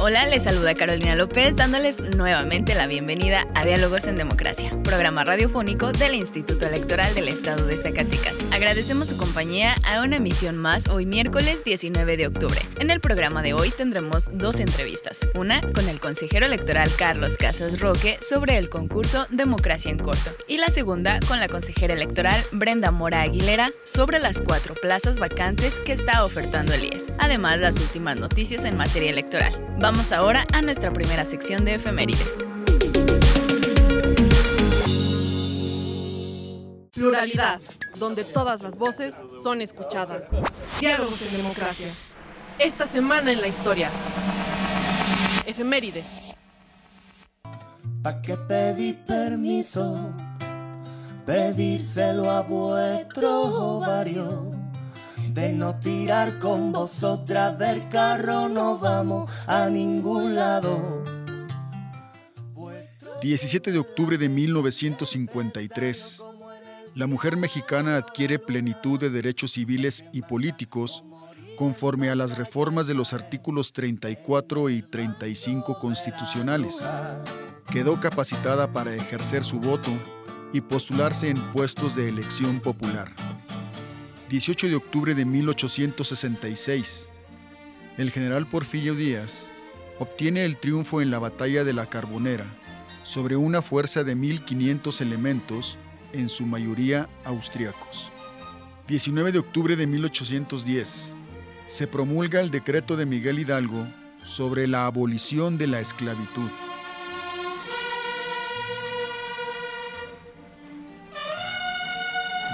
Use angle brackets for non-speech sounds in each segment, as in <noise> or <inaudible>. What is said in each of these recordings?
Hola, les saluda Carolina López dándoles nuevamente la bienvenida a Diálogos en Democracia, programa radiofónico del Instituto Electoral del Estado de Zacatecas. Agradecemos su compañía a una emisión más hoy miércoles 19 de octubre. En el programa de hoy tendremos dos entrevistas, una con el consejero electoral Carlos Casas Roque sobre el concurso Democracia en Corto y la segunda con la consejera electoral Brenda Mora Aguilera sobre las cuatro plazas vacantes que está ofertando el IES, además las últimas noticias en materia electoral. Vamos ahora a nuestra primera sección de efemérides. Pluralidad, donde todas las voces son escuchadas. Diálogos en democracia. Esta semana en la historia. Efemérides. ¿Pa' qué pedí permiso? Pedíselo a vuestro ovario de no tirar con vosotras del carro no vamos a ningún lado. 17 de octubre de 1953. La mujer mexicana adquiere plenitud de derechos civiles y políticos conforme a las reformas de los artículos 34 y 35 constitucionales. Quedó capacitada para ejercer su voto y postularse en puestos de elección popular. 18 de octubre de 1866, el general Porfirio Díaz obtiene el triunfo en la batalla de la Carbonera sobre una fuerza de 1.500 elementos, en su mayoría austriacos. 19 de octubre de 1810, se promulga el decreto de Miguel Hidalgo sobre la abolición de la esclavitud.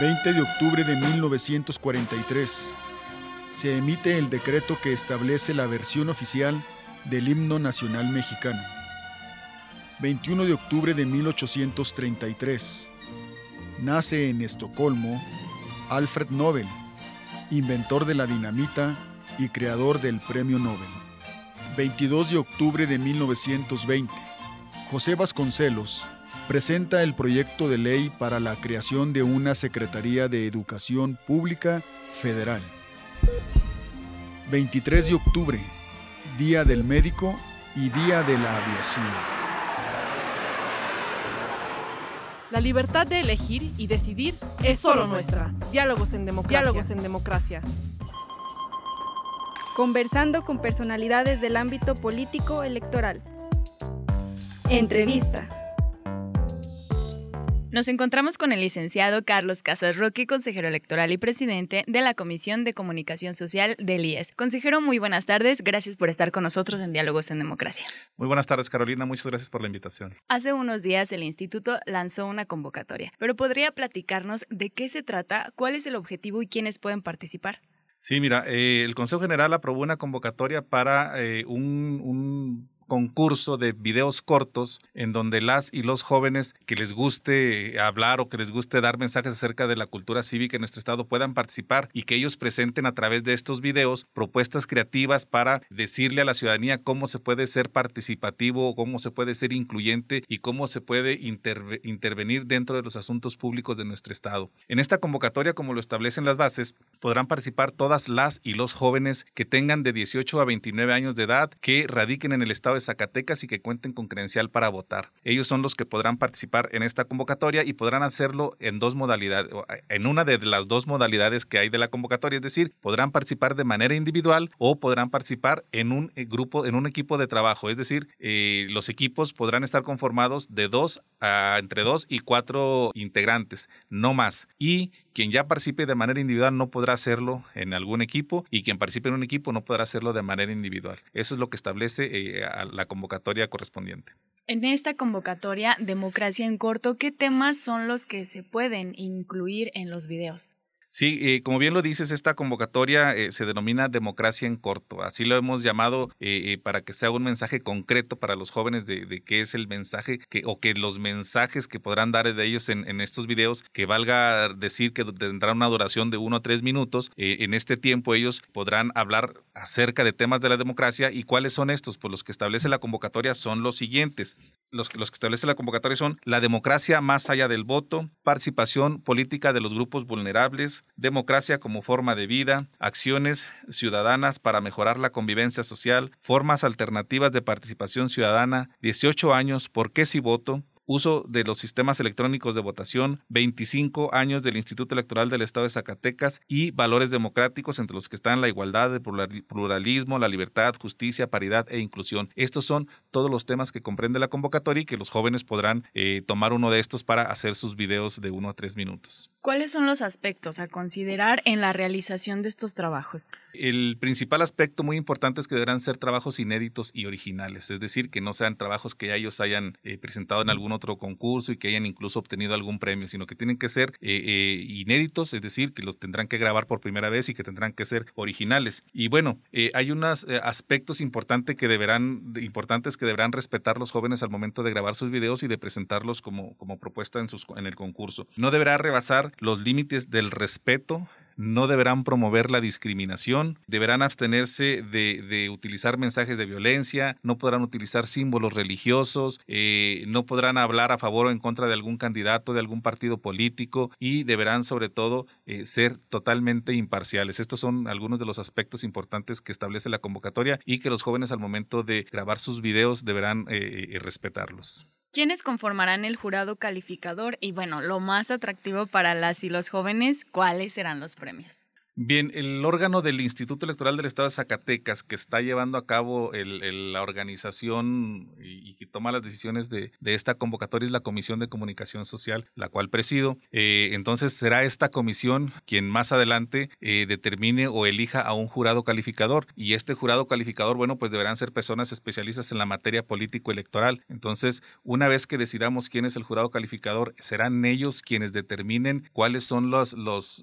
20 de octubre de 1943, se emite el decreto que establece la versión oficial del himno nacional mexicano. 21 de octubre de 1833, nace en Estocolmo Alfred Nobel, inventor de la dinamita y creador del Premio Nobel. 22 de octubre de 1920, José Vasconcelos, presenta el proyecto de ley para la creación de una Secretaría de Educación Pública Federal. 23 de octubre, Día del Médico y Día de la Aviación. La libertad de elegir y decidir es solo nuestra. Diálogos en democracia. Diálogos en democracia. Conversando con personalidades del ámbito político electoral. Entrevista. Nos encontramos con el licenciado Carlos Casas Roque, consejero electoral y presidente de la Comisión de Comunicación Social del IES. Consejero, muy buenas tardes. Gracias por estar con nosotros en Diálogos en Democracia. Muy buenas tardes, Carolina. Muchas gracias por la invitación. Hace unos días el instituto lanzó una convocatoria, pero ¿podría platicarnos de qué se trata, cuál es el objetivo y quiénes pueden participar? Sí, mira, eh, el Consejo General aprobó una convocatoria para eh, un, un concurso de videos cortos en donde las y los jóvenes que les guste hablar o que les guste dar mensajes acerca de la cultura cívica en nuestro estado puedan participar y que ellos presenten a través de estos videos propuestas creativas para decirle a la ciudadanía cómo se puede ser participativo, cómo se puede ser incluyente y cómo se puede intervenir dentro de los asuntos públicos de nuestro estado. En esta convocatoria, como lo establecen las bases, podrán participar todas las y los jóvenes que tengan de 18 a 29 años de edad, que radiquen en el estado Zacatecas y que cuenten con credencial para votar. Ellos son los que podrán participar en esta convocatoria y podrán hacerlo en dos modalidades, en una de las dos modalidades que hay de la convocatoria, es decir, podrán participar de manera individual o podrán participar en un eh, grupo, en un equipo de trabajo, es decir, eh, los equipos podrán estar conformados de dos entre dos y cuatro integrantes, no más. Y quien ya participe de manera individual no podrá hacerlo en algún equipo y quien participe en un equipo no podrá hacerlo de manera individual. Eso es lo que establece eh, la convocatoria correspondiente. En esta convocatoria Democracia en Corto, ¿qué temas son los que se pueden incluir en los videos? Sí, eh, como bien lo dices, esta convocatoria eh, se denomina democracia en corto. Así lo hemos llamado eh, para que sea un mensaje concreto para los jóvenes de, qué es el mensaje que, o que los mensajes que podrán dar de ellos en, estos videos, que valga decir que tendrán una duración de uno a tres minutos. en este tiempo ellos podrán hablar acerca de temas de la democracia y cuáles son estos. Pues los que establece la convocatoria son los siguientes. Los que establece la convocatoria son la democracia más allá del voto, participación política de los grupos vulnerables, democracia como forma de vida, acciones ciudadanas para mejorar la convivencia social, formas alternativas de participación ciudadana, 18 años, ¿por qué si voto? Uso de los sistemas electrónicos de votación, 25 años del Instituto Electoral del Estado de Zacatecas y valores democráticos entre los que están la igualdad, el pluralismo, la libertad, justicia, paridad e inclusión. Estos son todos los temas que comprende la convocatoria y que los jóvenes podrán eh, tomar uno de estos para hacer sus videos de uno a tres minutos. ¿Cuáles son los aspectos a considerar en la realización de estos trabajos? El principal aspecto muy importante es que deberán ser trabajos inéditos y originales, es decir, que no sean trabajos que ya ellos hayan eh, presentado en algún otro concurso y que hayan incluso obtenido algún premio, sino que tienen que ser eh, eh, inéditos, es decir, que los tendrán que grabar por primera vez y que tendrán que ser originales. Y bueno, eh, hay unos aspectos importantes que deberán, importantes que deberán respetar los jóvenes al momento de grabar sus videos y de presentarlos como, como propuesta en, sus, en el concurso. No deberá rebasar los límites del respeto no deberán promover la discriminación, deberán abstenerse de, utilizar mensajes de violencia, no podrán utilizar símbolos religiosos, eh, no podrán hablar a favor o en contra de algún candidato, de algún partido político y deberán sobre todo eh, ser totalmente imparciales. Estos son algunos de los aspectos importantes que establece la convocatoria y que los jóvenes al momento de grabar sus videos deberán eh, respetarlos. ¿Quiénes conformarán el jurado calificador? Y bueno, lo más atractivo para las y los jóvenes, ¿cuáles serán los premios? Bien, el órgano del Instituto Electoral del Estado de Zacatecas que está llevando a cabo la organización y, que toma las decisiones de, esta convocatoria es la Comisión de Comunicación Social, la cual presido. Eh, entonces será esta comisión quien más adelante eh, determine o elija a un jurado calificador y este jurado calificador, bueno, pues deberán ser personas especialistas en la materia político-electoral. Entonces, una vez que decidamos quién es el jurado calificador, serán ellos quienes determinen cuáles son los,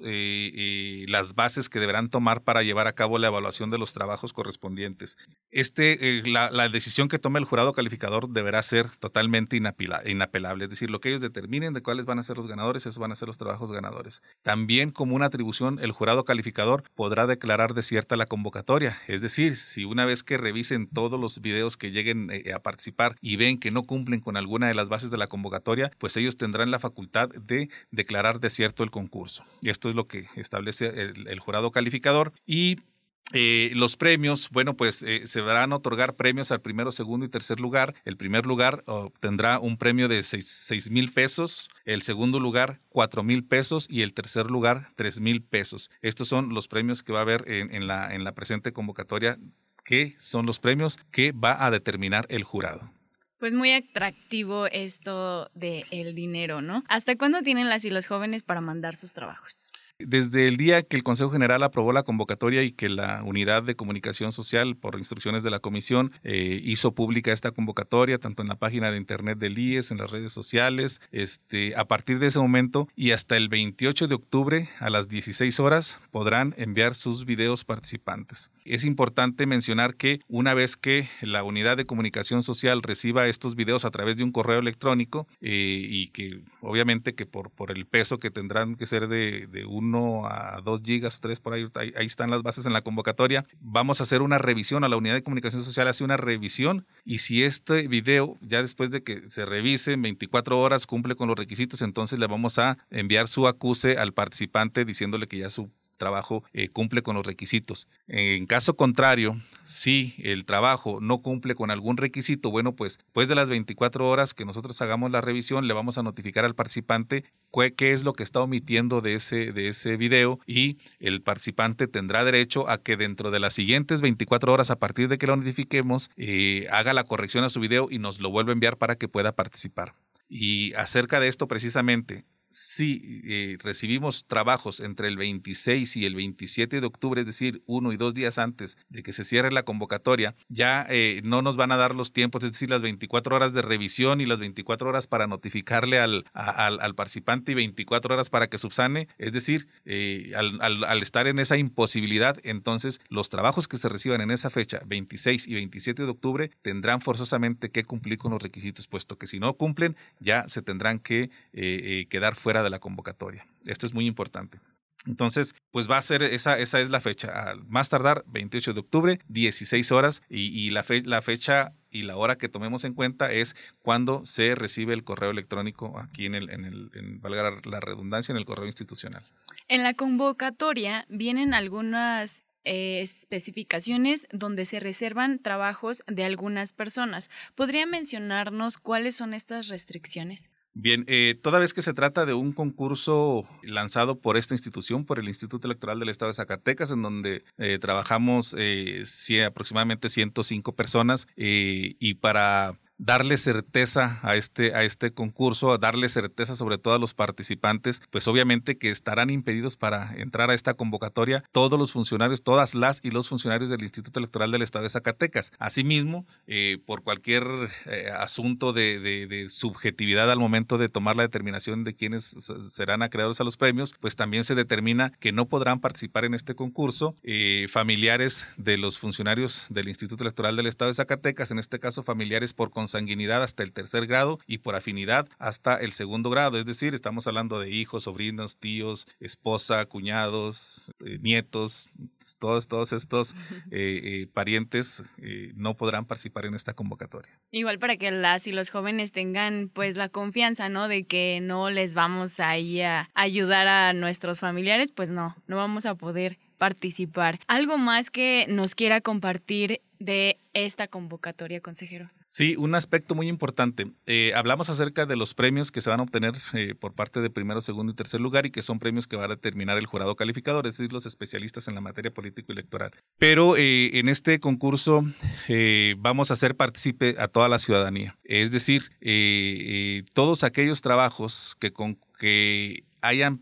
eh, las bases que deberán tomar para llevar a cabo la evaluación de los trabajos correspondientes. Este, eh, la, decisión que tome el jurado calificador deberá ser totalmente inapelable, es decir, lo que ellos determinen de cuáles van a ser los ganadores, esos van a ser los trabajos ganadores. También como una atribución, el jurado calificador podrá declarar desierta la convocatoria, es decir, si una vez que revisen todos los videos que lleguen eh, a participar y ven que no cumplen con alguna de las bases de la convocatoria, pues ellos tendrán la facultad de declarar desierto el concurso. Y esto es lo que establece el el jurado calificador y eh, los premios, bueno, pues eh, se a otorgar premios al primero, segundo y tercer lugar. El primer lugar obtendrá un premio de seis mil pesos, el segundo lugar cuatro mil pesos y el tercer lugar tres mil pesos. Estos son los premios que va a haber en, la, en la presente convocatoria, que son los premios que va a determinar el jurado. Pues muy atractivo esto del el dinero, ¿no? ¿Hasta cuándo tienen las y los jóvenes para mandar sus trabajos? Desde el día que el Consejo General aprobó la convocatoria y que la Unidad de Comunicación Social, por instrucciones de la Comisión, eh, hizo pública esta convocatoria, tanto en la página de internet del IES, en las redes sociales, este, a partir de ese momento y hasta el 28 de octubre a las 16 horas podrán enviar sus videos participantes. Es importante mencionar que una vez que la Unidad de Comunicación Social reciba estos videos a través de un correo electrónico eh, y que obviamente que por, por el peso que tendrán que ser de, de un a 2 gigas, 3 por ahí, ahí, están las bases en la convocatoria. Vamos a hacer una revisión, a la unidad de comunicación social hace una revisión y si este video, ya después de que se revise en 24 horas, cumple con los requisitos, entonces le vamos a enviar su acuse al participante diciéndole que ya su trabajo eh, cumple con los requisitos. En caso contrario, si el trabajo no cumple con algún requisito, bueno, pues después de las 24 horas que nosotros hagamos la revisión, le vamos a notificar al participante qué es lo que está omitiendo de ese, de ese video y el participante tendrá derecho a que dentro de las siguientes 24 horas, a partir de que lo notifiquemos, eh, haga la corrección a su video y nos lo vuelva a enviar para que pueda participar. Y acerca de esto precisamente, si eh, recibimos trabajos entre el 26 y el 27 de octubre, es decir, uno y dos días antes de que se cierre la convocatoria, ya eh, no nos van a dar los tiempos, es decir, las 24 horas de revisión y las 24 horas para notificarle al, al, participante y 24 horas para que subsane. Es decir, eh, al, al, estar en esa imposibilidad, entonces los trabajos que se reciban en esa fecha, 26 y 27 de octubre, tendrán forzosamente que cumplir con los requisitos, puesto que si no cumplen, ya se tendrán que quedar fuera de la convocatoria. Esto es muy importante. Entonces, pues va a ser, esa, esa es la fecha, al más tardar 28 de octubre, 16 horas, y, la, la fecha y la hora que tomemos en cuenta es cuando se recibe el correo electrónico aquí en el, en el en, la redundancia, en el correo institucional. En la convocatoria vienen algunas eh, especificaciones donde se reservan trabajos de algunas personas. ¿Podría mencionarnos cuáles son estas restricciones? Bien, eh, toda vez que se trata de un concurso lanzado por esta institución, por el Instituto Electoral del Estado de Zacatecas, en donde eh, trabajamos eh, aproximadamente 105 personas y para darle certeza a este, a este concurso, darle certeza sobre todo a los participantes, pues obviamente que estarán impedidos para entrar a esta convocatoria todos los funcionarios, todas las y los funcionarios del Instituto Electoral del Estado de Zacatecas. Asimismo, eh, por cualquier eh, asunto de, subjetividad al momento de tomar la determinación de quiénes serán acreedores a los premios, pues también se determina que no podrán participar en este concurso eh, familiares de los funcionarios del Instituto Electoral del Estado de Zacatecas, en este caso familiares por sanguinidad hasta el tercer grado y por afinidad hasta el segundo grado. Es decir, estamos hablando de hijos, sobrinos, tíos, esposa, cuñados, eh, nietos, todos, todos estos <laughs> eh, eh, parientes no podrán participar en esta convocatoria. Igual para que las y los jóvenes tengan pues la confianza, ¿no? De que no les vamos ahí a ayudar a nuestros familiares, pues no, no vamos a poder participar. ¿Algo más que nos quiera compartir de esta convocatoria, consejero? Sí, un aspecto muy importante. Eh, hablamos acerca de los premios que se van a obtener eh, por parte de primero, segundo y tercer lugar y que son premios que va a determinar el jurado calificador, es decir, los especialistas en la materia político-electoral. Pero eh, en este concurso vamos a hacer partícipe a toda la ciudadanía. Es decir, todos aquellos trabajos que, con, que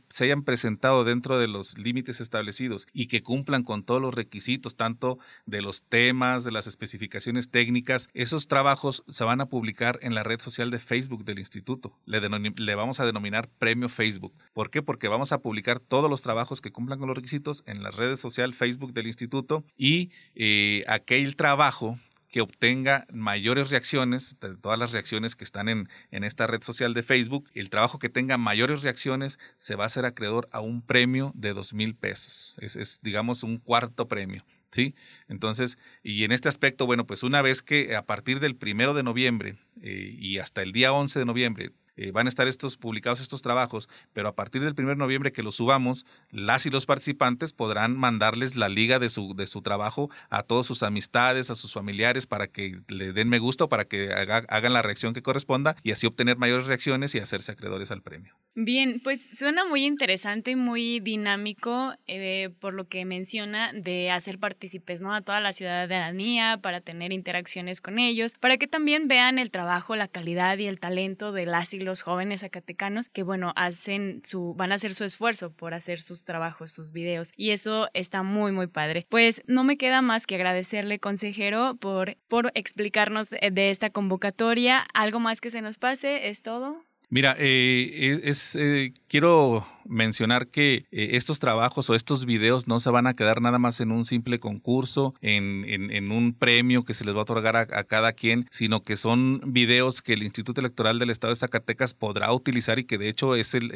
se hayan presentado dentro de los límites establecidos y que cumplan con todos los requisitos, tanto de los temas, de las especificaciones técnicas, esos trabajos se van a publicar en la red social de Facebook del instituto. Le, vamos a denominar Premio Facebook. ¿Por qué? Porque vamos a publicar todos los trabajos que cumplan con los requisitos en las redes sociales Facebook del instituto y eh, aquel trabajo que obtenga mayores reacciones, de todas las reacciones que están en, en esta red social de Facebook, el trabajo que tenga mayores reacciones se va a ser acreedor a un premio de dos mil pesos. Es, es, digamos, un cuarto premio. ¿Sí? Entonces, y en este aspecto, bueno, pues una vez que a partir del primero de noviembre eh, y hasta el día 11 de noviembre eh, van a estar estos publicados estos trabajos, pero a partir del 1 de noviembre que los subamos, las y los participantes podrán mandarles la liga de su, de su trabajo a todas sus amistades, a sus familiares, para que le den me gusta o para que hagan la reacción que corresponda y así obtener mayores reacciones y hacerse acreedores al premio. Bien, pues suena muy interesante y muy dinámico eh, por lo que menciona de hacer partícipes ¿no? a toda la ciudadanía para tener interacciones con ellos, para que también vean el trabajo, la calidad y el talento de las y los jóvenes zacatecanos que, bueno, hacen su, van a hacer su esfuerzo por hacer sus trabajos, sus videos. Y eso está muy, muy padre. Pues no me queda más que agradecerle, consejero, por, por explicarnos de esta convocatoria. ¿Algo más que se nos pase? ¿Es todo? Mira, eh, es, eh, quiero mencionar que eh, estos trabajos o estos videos no se van a quedar nada más en un simple concurso, en, un premio que se les va a otorgar a, cada quien, sino que son videos que el Instituto Electoral del Estado de Zacatecas podrá utilizar y que de hecho es, el,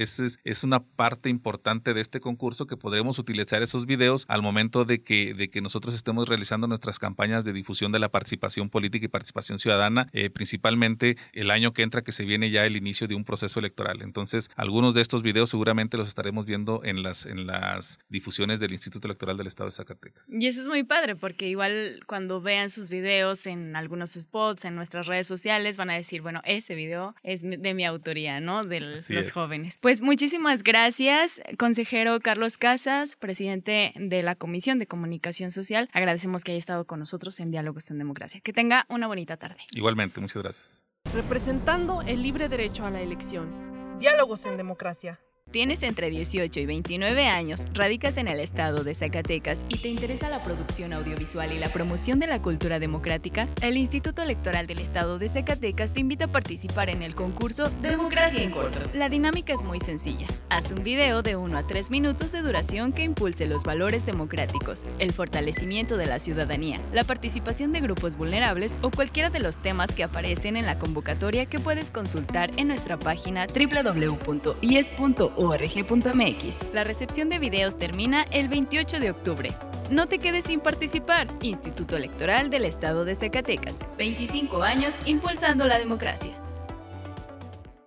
una parte importante de este concurso que podremos utilizar esos videos al momento de que, de que nosotros estemos realizando nuestras campañas de difusión de la participación política y participación ciudadana, eh, principalmente el año que entra que se viene ya el inicio de un proceso electoral. Entonces, algunos de estos videos seguramente los estaremos viendo en las, en las difusiones del Instituto Electoral del Estado de Zacatecas. Y eso es muy padre, porque igual cuando vean sus videos en algunos spots, en nuestras redes sociales, van a decir, bueno, ese video es de mi autoría, ¿no? De los jóvenes. Pues muchísimas gracias, consejero Carlos Casas, presidente de la Comisión de Comunicación Social. Agradecemos que haya estado con nosotros en Diálogos en Democracia. Que tenga una bonita tarde. Igualmente, muchas gracias. Representando el libre derecho a la elección Diálogos en Democracia. Tienes entre 18 y 29 años, radicas en el estado de Zacatecas y te interesa la producción audiovisual y la promoción de la cultura democrática, el Instituto Electoral del Estado de Zacatecas te invita a participar en el concurso Democracia en Corto. La dinámica es muy sencilla. Haz un video de 1 a 3 minutos de duración que impulse los valores democráticos, el fortalecimiento de la ciudadanía, la participación de grupos vulnerables o cualquiera de los temas que aparecen en la convocatoria que puedes consultar en nuestra página www.ies.org org.mx. La recepción de videos termina el 28 de octubre. No te quedes sin participar. Instituto Electoral del Estado de Zacatecas. 25 años impulsando la democracia.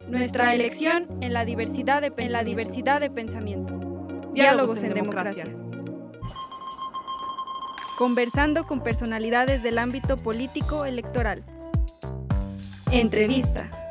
Nuestra elección en la diversidad de, en la diversidad de pensamiento. Diálogos en democracia. Conversando con personalidades del ámbito político electoral. Entrevista.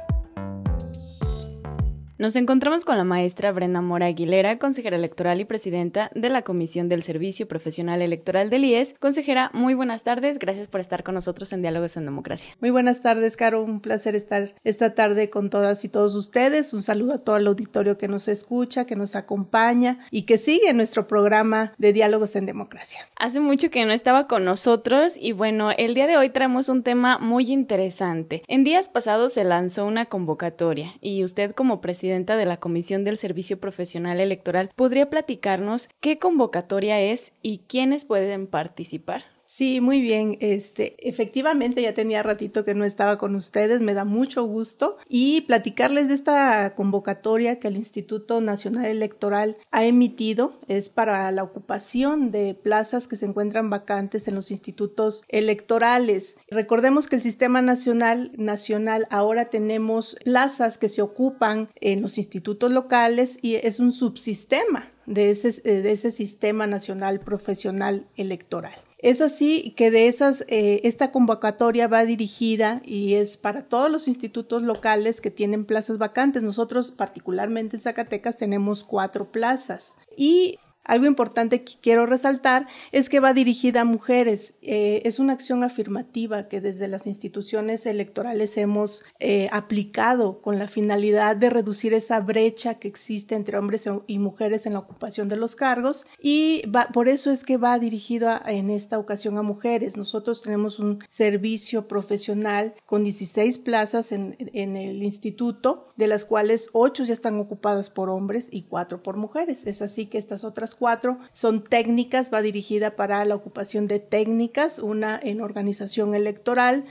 Nos encontramos con la maestra Brenda Mora Aguilera, consejera electoral y presidenta de la Comisión del Servicio Profesional Electoral del IES. Consejera, muy buenas tardes. Gracias por estar con nosotros en Diálogos en Democracia. Muy buenas tardes, Caro. Un placer estar esta tarde con todas y todos ustedes. Un saludo a todo el auditorio que nos escucha, que nos acompaña y que sigue nuestro programa de Diálogos en Democracia. Hace mucho que no estaba con nosotros y bueno, el día de hoy traemos un tema muy interesante. En días pasados se lanzó una convocatoria y usted como presidente de la Comisión del Servicio Profesional Electoral, ¿podría platicarnos qué convocatoria es y quiénes pueden participar? Sí, muy bien. Este, efectivamente ya tenía ratito que no estaba con ustedes, me da mucho gusto y platicarles de esta convocatoria que el Instituto Nacional Electoral ha emitido es para la ocupación de plazas que se encuentran vacantes en los institutos electorales. Recordemos que el sistema nacional nacional ahora tenemos plazas que se ocupan en los institutos locales y es un subsistema de ese, de ese sistema nacional profesional electoral. Es así que de esas, eh, esta convocatoria va dirigida y es para todos los institutos locales que tienen plazas vacantes. Nosotros, particularmente en Zacatecas, tenemos cuatro plazas. Y algo importante que quiero resaltar es que va dirigida a mujeres. Eh, es una acción afirmativa que desde las instituciones electorales hemos eh, aplicado con la finalidad de reducir esa brecha que existe entre hombres y mujeres en la ocupación de los cargos y por eso es que va dirigida en esta ocasión a mujeres. Nosotros tenemos un servicio profesional con 16 plazas en, en el instituto, de las cuales 8 ya están ocupadas por hombres y 4 por mujeres. Es así que estas otras cuatro son técnicas, va dirigida para la ocupación de técnicas, una en organización electoral,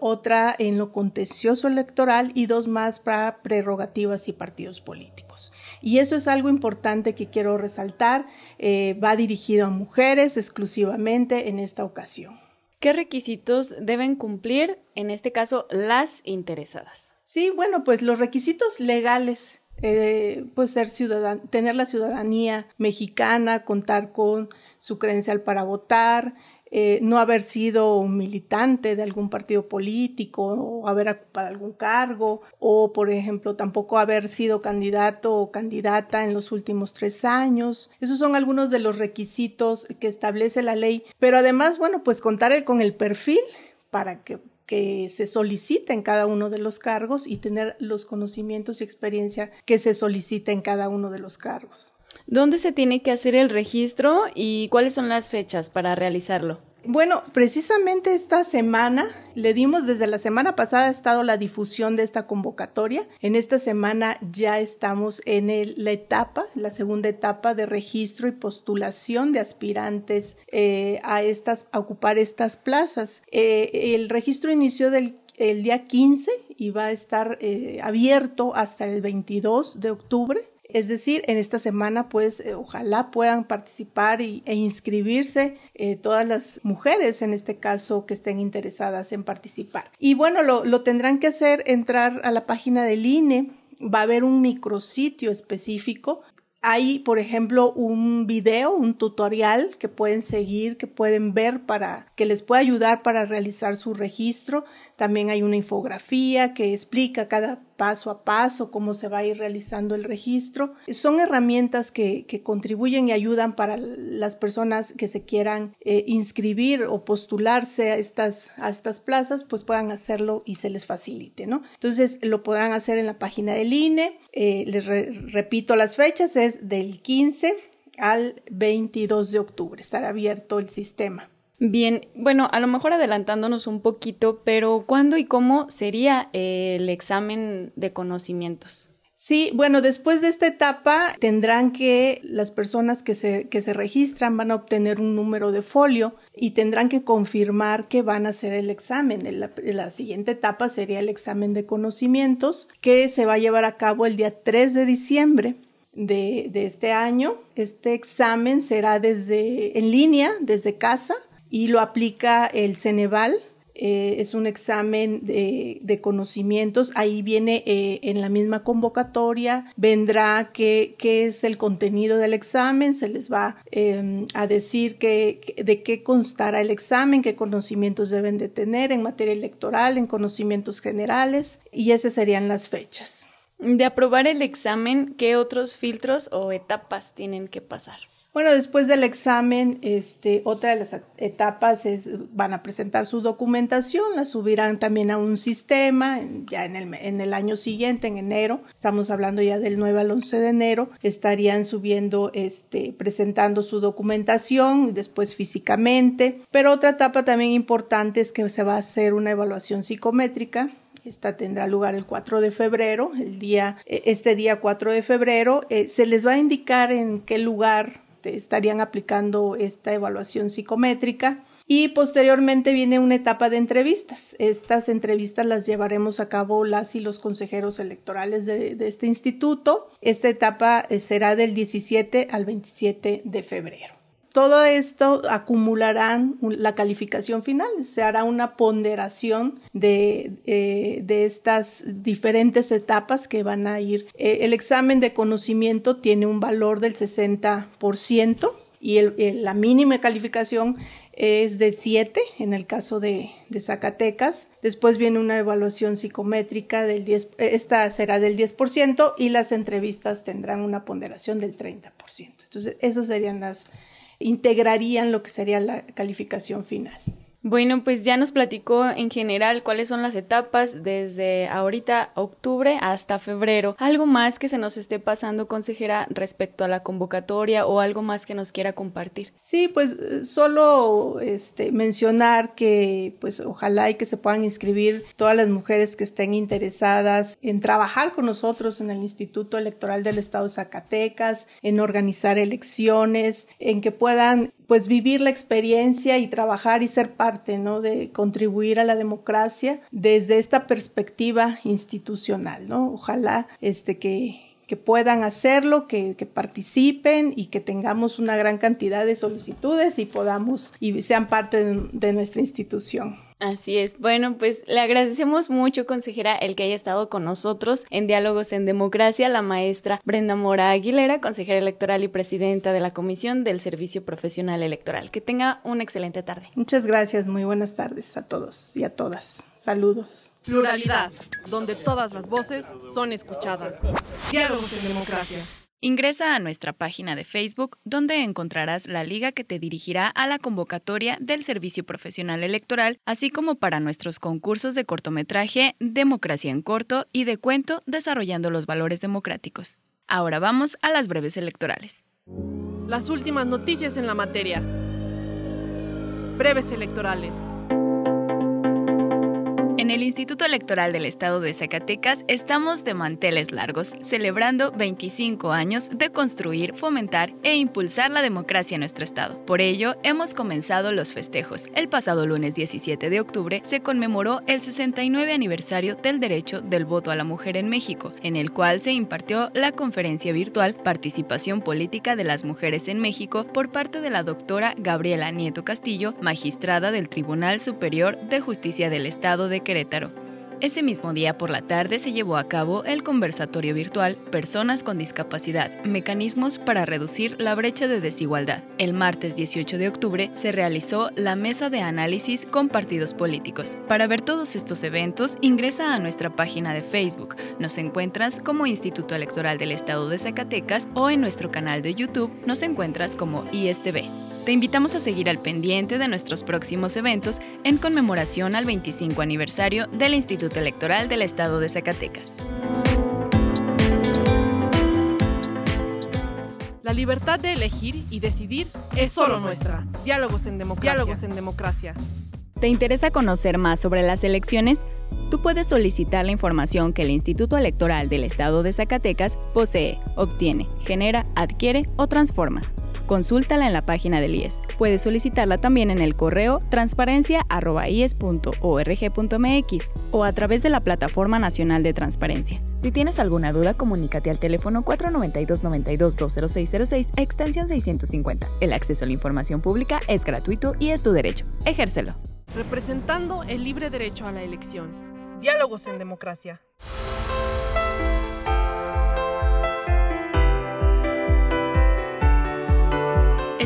otra en lo contencioso electoral y dos más para prerrogativas y partidos políticos. Y eso es algo importante que quiero resaltar, eh, va dirigido a mujeres exclusivamente en esta ocasión. ¿Qué requisitos deben cumplir, en este caso, las interesadas? Sí, bueno, pues los requisitos legales eh, pues ser ciudadano, tener la ciudadanía mexicana, contar con su credencial para votar, eh, no haber sido un militante de algún partido político o haber ocupado algún cargo o, por ejemplo, tampoco haber sido candidato o candidata en los últimos tres años. Esos son algunos de los requisitos que establece la ley. Pero además, bueno, pues contar con el perfil para que que se solicita en cada uno de los cargos y tener los conocimientos y experiencia que se solicita en cada uno de los cargos. ¿Dónde se tiene que hacer el registro y cuáles son las fechas para realizarlo? Bueno, precisamente esta semana le dimos desde la semana pasada ha estado la difusión de esta convocatoria. En esta semana ya estamos en la etapa, la segunda etapa de registro y postulación de aspirantes eh, a estas, a ocupar estas plazas. Eh, el registro inició del el día 15 y va a estar eh, abierto hasta el 22 de octubre. Es decir, en esta semana, pues, eh, ojalá puedan participar e inscribirse eh, todas las mujeres, en este caso, que estén interesadas en participar. Y bueno, lo, lo tendrán que hacer entrar a la página del INE. Va a haber un micrositio específico hay, por ejemplo, un video, un tutorial que pueden seguir, que pueden ver para que les pueda ayudar para realizar su registro. También hay una infografía que explica cada paso a paso cómo se va a ir realizando el registro. Son herramientas que, contribuyen y ayudan para las personas que se quieran eh, inscribir o postularse a estas, a estas plazas, pues puedan hacerlo y se les facilite, ¿no? Entonces lo podrán hacer en la página del INE. Eh, les repito las fechas, es del 15 al 22 de octubre, estará abierto el sistema. Bien, bueno, a lo mejor adelantándonos un poquito, pero ¿cuándo y cómo sería el examen de conocimientos? Sí, bueno, después de esta etapa tendrán que las personas que se, que se registran van a obtener un número de folio y tendrán que confirmar que van a hacer el examen. La, la, siguiente etapa sería el examen de conocimientos que se va a llevar a cabo el día 3 de diciembre de, de este año. Este examen será desde en línea, desde casa y lo aplica el Ceneval. Eh, es un examen de, conocimientos. Ahí viene eh, en la misma convocatoria, vendrá qué, es el contenido del examen, se les va em, a decir de qué constará el examen, qué conocimientos deben de tener en materia electoral, en conocimientos generales, y esas serían las fechas. De aprobar el examen, ¿qué otros filtros o etapas tienen que pasar? Bueno, después del examen, este, otra de las etapas es, van a presentar su documentación, la subirán también a un sistema, ya en el, en el año siguiente, en enero, estamos hablando ya del 9 al 11 de enero, estarían subiendo, este, presentando su documentación, después físicamente, pero otra etapa también importante es que se va a hacer una evaluación psicométrica, esta tendrá lugar el 4 de febrero, el día, e, este día 4 de febrero. Eh, se les va a indicar en qué lugar este, estarían aplicando esta evaluación psicométrica. Y posteriormente viene una etapa de entrevistas. Estas entrevistas las llevaremos a cabo las y los consejeros electorales de, este instituto. Esta etapa eh, será del 17 al 27 de febrero. Todo esto acumularán la calificación final, se hará una ponderación de, eh, de estas diferentes etapas que van a ir. Eh, el examen de conocimiento tiene un valor del 60% y la mínima calificación es de 7 en el caso de, de, Zacatecas. Después viene una evaluación psicométrica del 10, esta será del 10% y las entrevistas tendrán una ponderación del 30%. Entonces, esas serían las integrarían lo que sería la calificación final. Bueno, pues ya nos platicó en general cuáles son las etapas desde ahorita octubre hasta febrero. ¿Algo más que se nos esté pasando, consejera, respecto a la convocatoria o algo más que nos quiera compartir? Sí, pues eh, solo este, mencionar que pues ojalá y que se puedan inscribir todas las mujeres que estén interesadas en trabajar con nosotros en el Instituto Electoral del Estado de Zacatecas, en organizar elecciones, en que puedan pues vivir la experiencia y trabajar y ser parte, ¿no? De contribuir a la democracia desde esta perspectiva institucional, ¿no? Ojalá este que que puedan hacerlo, que, que, participen y que tengamos una gran cantidad de solicitudes y podamos y sean parte de nuestra institución. Así es. Bueno, pues le agradecemos mucho, consejera, el que haya estado con nosotros en Diálogos en Democracia, la maestra Brenda Mora Aguilera, consejera electoral y presidenta de la Comisión del Servicio Profesional Electoral. Que tenga una excelente tarde. Muchas gracias. Muy buenas tardes a todos y a todas. Saludos. Pluralidad, donde todas las voces son escuchadas. Diálogos en Democracia. Ingresa a nuestra página de Facebook donde encontrarás la liga que te dirigirá a la convocatoria del Servicio Profesional Electoral, así como para nuestros concursos de cortometraje, democracia en corto y de cuento desarrollando los valores democráticos. Ahora vamos a las breves electorales. Las últimas noticias en la materia. Breves electorales. En el Instituto Electoral del Estado de Zacatecas estamos de manteles largos, celebrando 25 años de construir, fomentar e impulsar la democracia en nuestro estado. Por ello, hemos comenzado los festejos. El pasado lunes 17 de octubre se conmemoró el 69 aniversario del derecho del voto a la mujer en México, en el cual se impartió la conferencia virtual Participación Política de las Mujeres en México por parte de la doctora Gabriela Nieto Castillo, magistrada del Tribunal Superior de Justicia del Estado de Querétaro. Ese mismo día por la tarde se llevó a cabo el conversatorio virtual Personas con discapacidad, mecanismos para reducir la brecha de desigualdad. El martes 18 de octubre se realizó la mesa de análisis con partidos políticos. Para ver todos estos eventos, ingresa a nuestra página de Facebook. Nos encuentras como Instituto Electoral del Estado de Zacatecas o en nuestro canal de YouTube nos encuentras como ISTV. Te invitamos a seguir al pendiente de nuestros próximos eventos en conmemoración al 25 aniversario del Instituto Electoral del Estado de Zacatecas. La libertad de elegir y decidir es solo nuestra. Diálogos en democracia. Diálogos en democracia. ¿Te interesa conocer más sobre las elecciones? Tú puedes solicitar la información que el Instituto Electoral del Estado de Zacatecas posee, obtiene, genera, adquiere o transforma. Consúltala en la página del IES. Puedes solicitarla también en el correo transparencia.ies.org.mx o a través de la Plataforma Nacional de Transparencia. Si tienes alguna duda, comunícate al teléfono 492-92-20606, extensión 650. El acceso a la información pública es gratuito y es tu derecho. Ejércelo. Representando el libre derecho a la elección. Diálogos en democracia.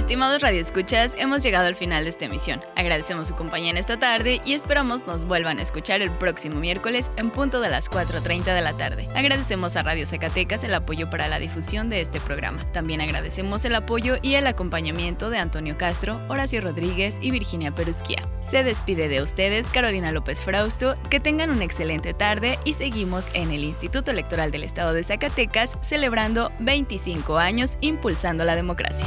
Estimados radioescuchas, hemos llegado al final de esta emisión. Agradecemos su compañía en esta tarde y esperamos nos vuelvan a escuchar el próximo miércoles en punto de las 4.30 de la tarde. Agradecemos a Radio Zacatecas el apoyo para la difusión de este programa. También agradecemos el apoyo y el acompañamiento de Antonio Castro, Horacio Rodríguez y Virginia Perusquia. Se despide de ustedes Carolina López Frausto. Que tengan una excelente tarde y seguimos en el Instituto Electoral del Estado de Zacatecas celebrando 25 años impulsando la democracia.